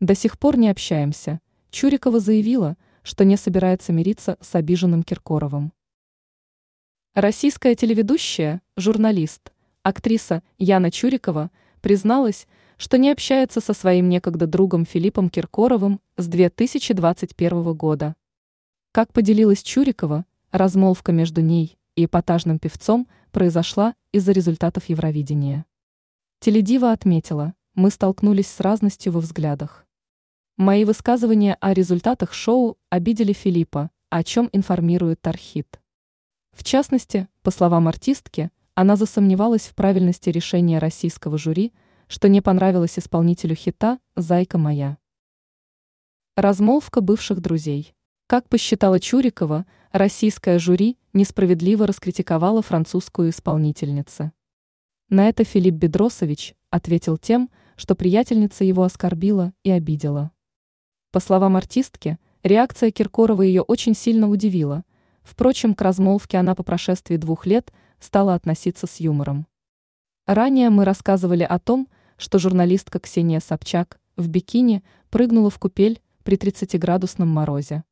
До сих пор не общаемся. Чурикова заявила, что не собирается мириться с обиженным Киркоровым. Российская телеведущая, журналист, актриса Яна Чурикова призналась, что не общается со своим некогда другом Филиппом Киркоровым с 2021 года. Как поделилась Чурикова, размолвка между ней и эпатажным певцом произошла из-за результатов Евровидения. Теледива отметила, мы столкнулись с разностью во взглядах. Мои высказывания о результатах шоу обидели Филиппа, о чем информирует Тархит. В частности, по словам артистки, она засомневалась в правильности решения российского жюри, что не понравилось исполнителю хита «Зайка моя». Размолвка бывших друзей. Как посчитала Чурикова, российское жюри несправедливо раскритиковало французскую исполнительницу. На это Филипп Бедросович ответил тем, что приятельница его оскорбила и обидела. По словам артистки, реакция Киркорова ее очень сильно удивила. Впрочем, к размолвке она по прошествии двух лет стала относиться с юмором. Ранее мы рассказывали о том, что журналистка Ксения Собчак в бикини прыгнула в купель при 30-градусном морозе.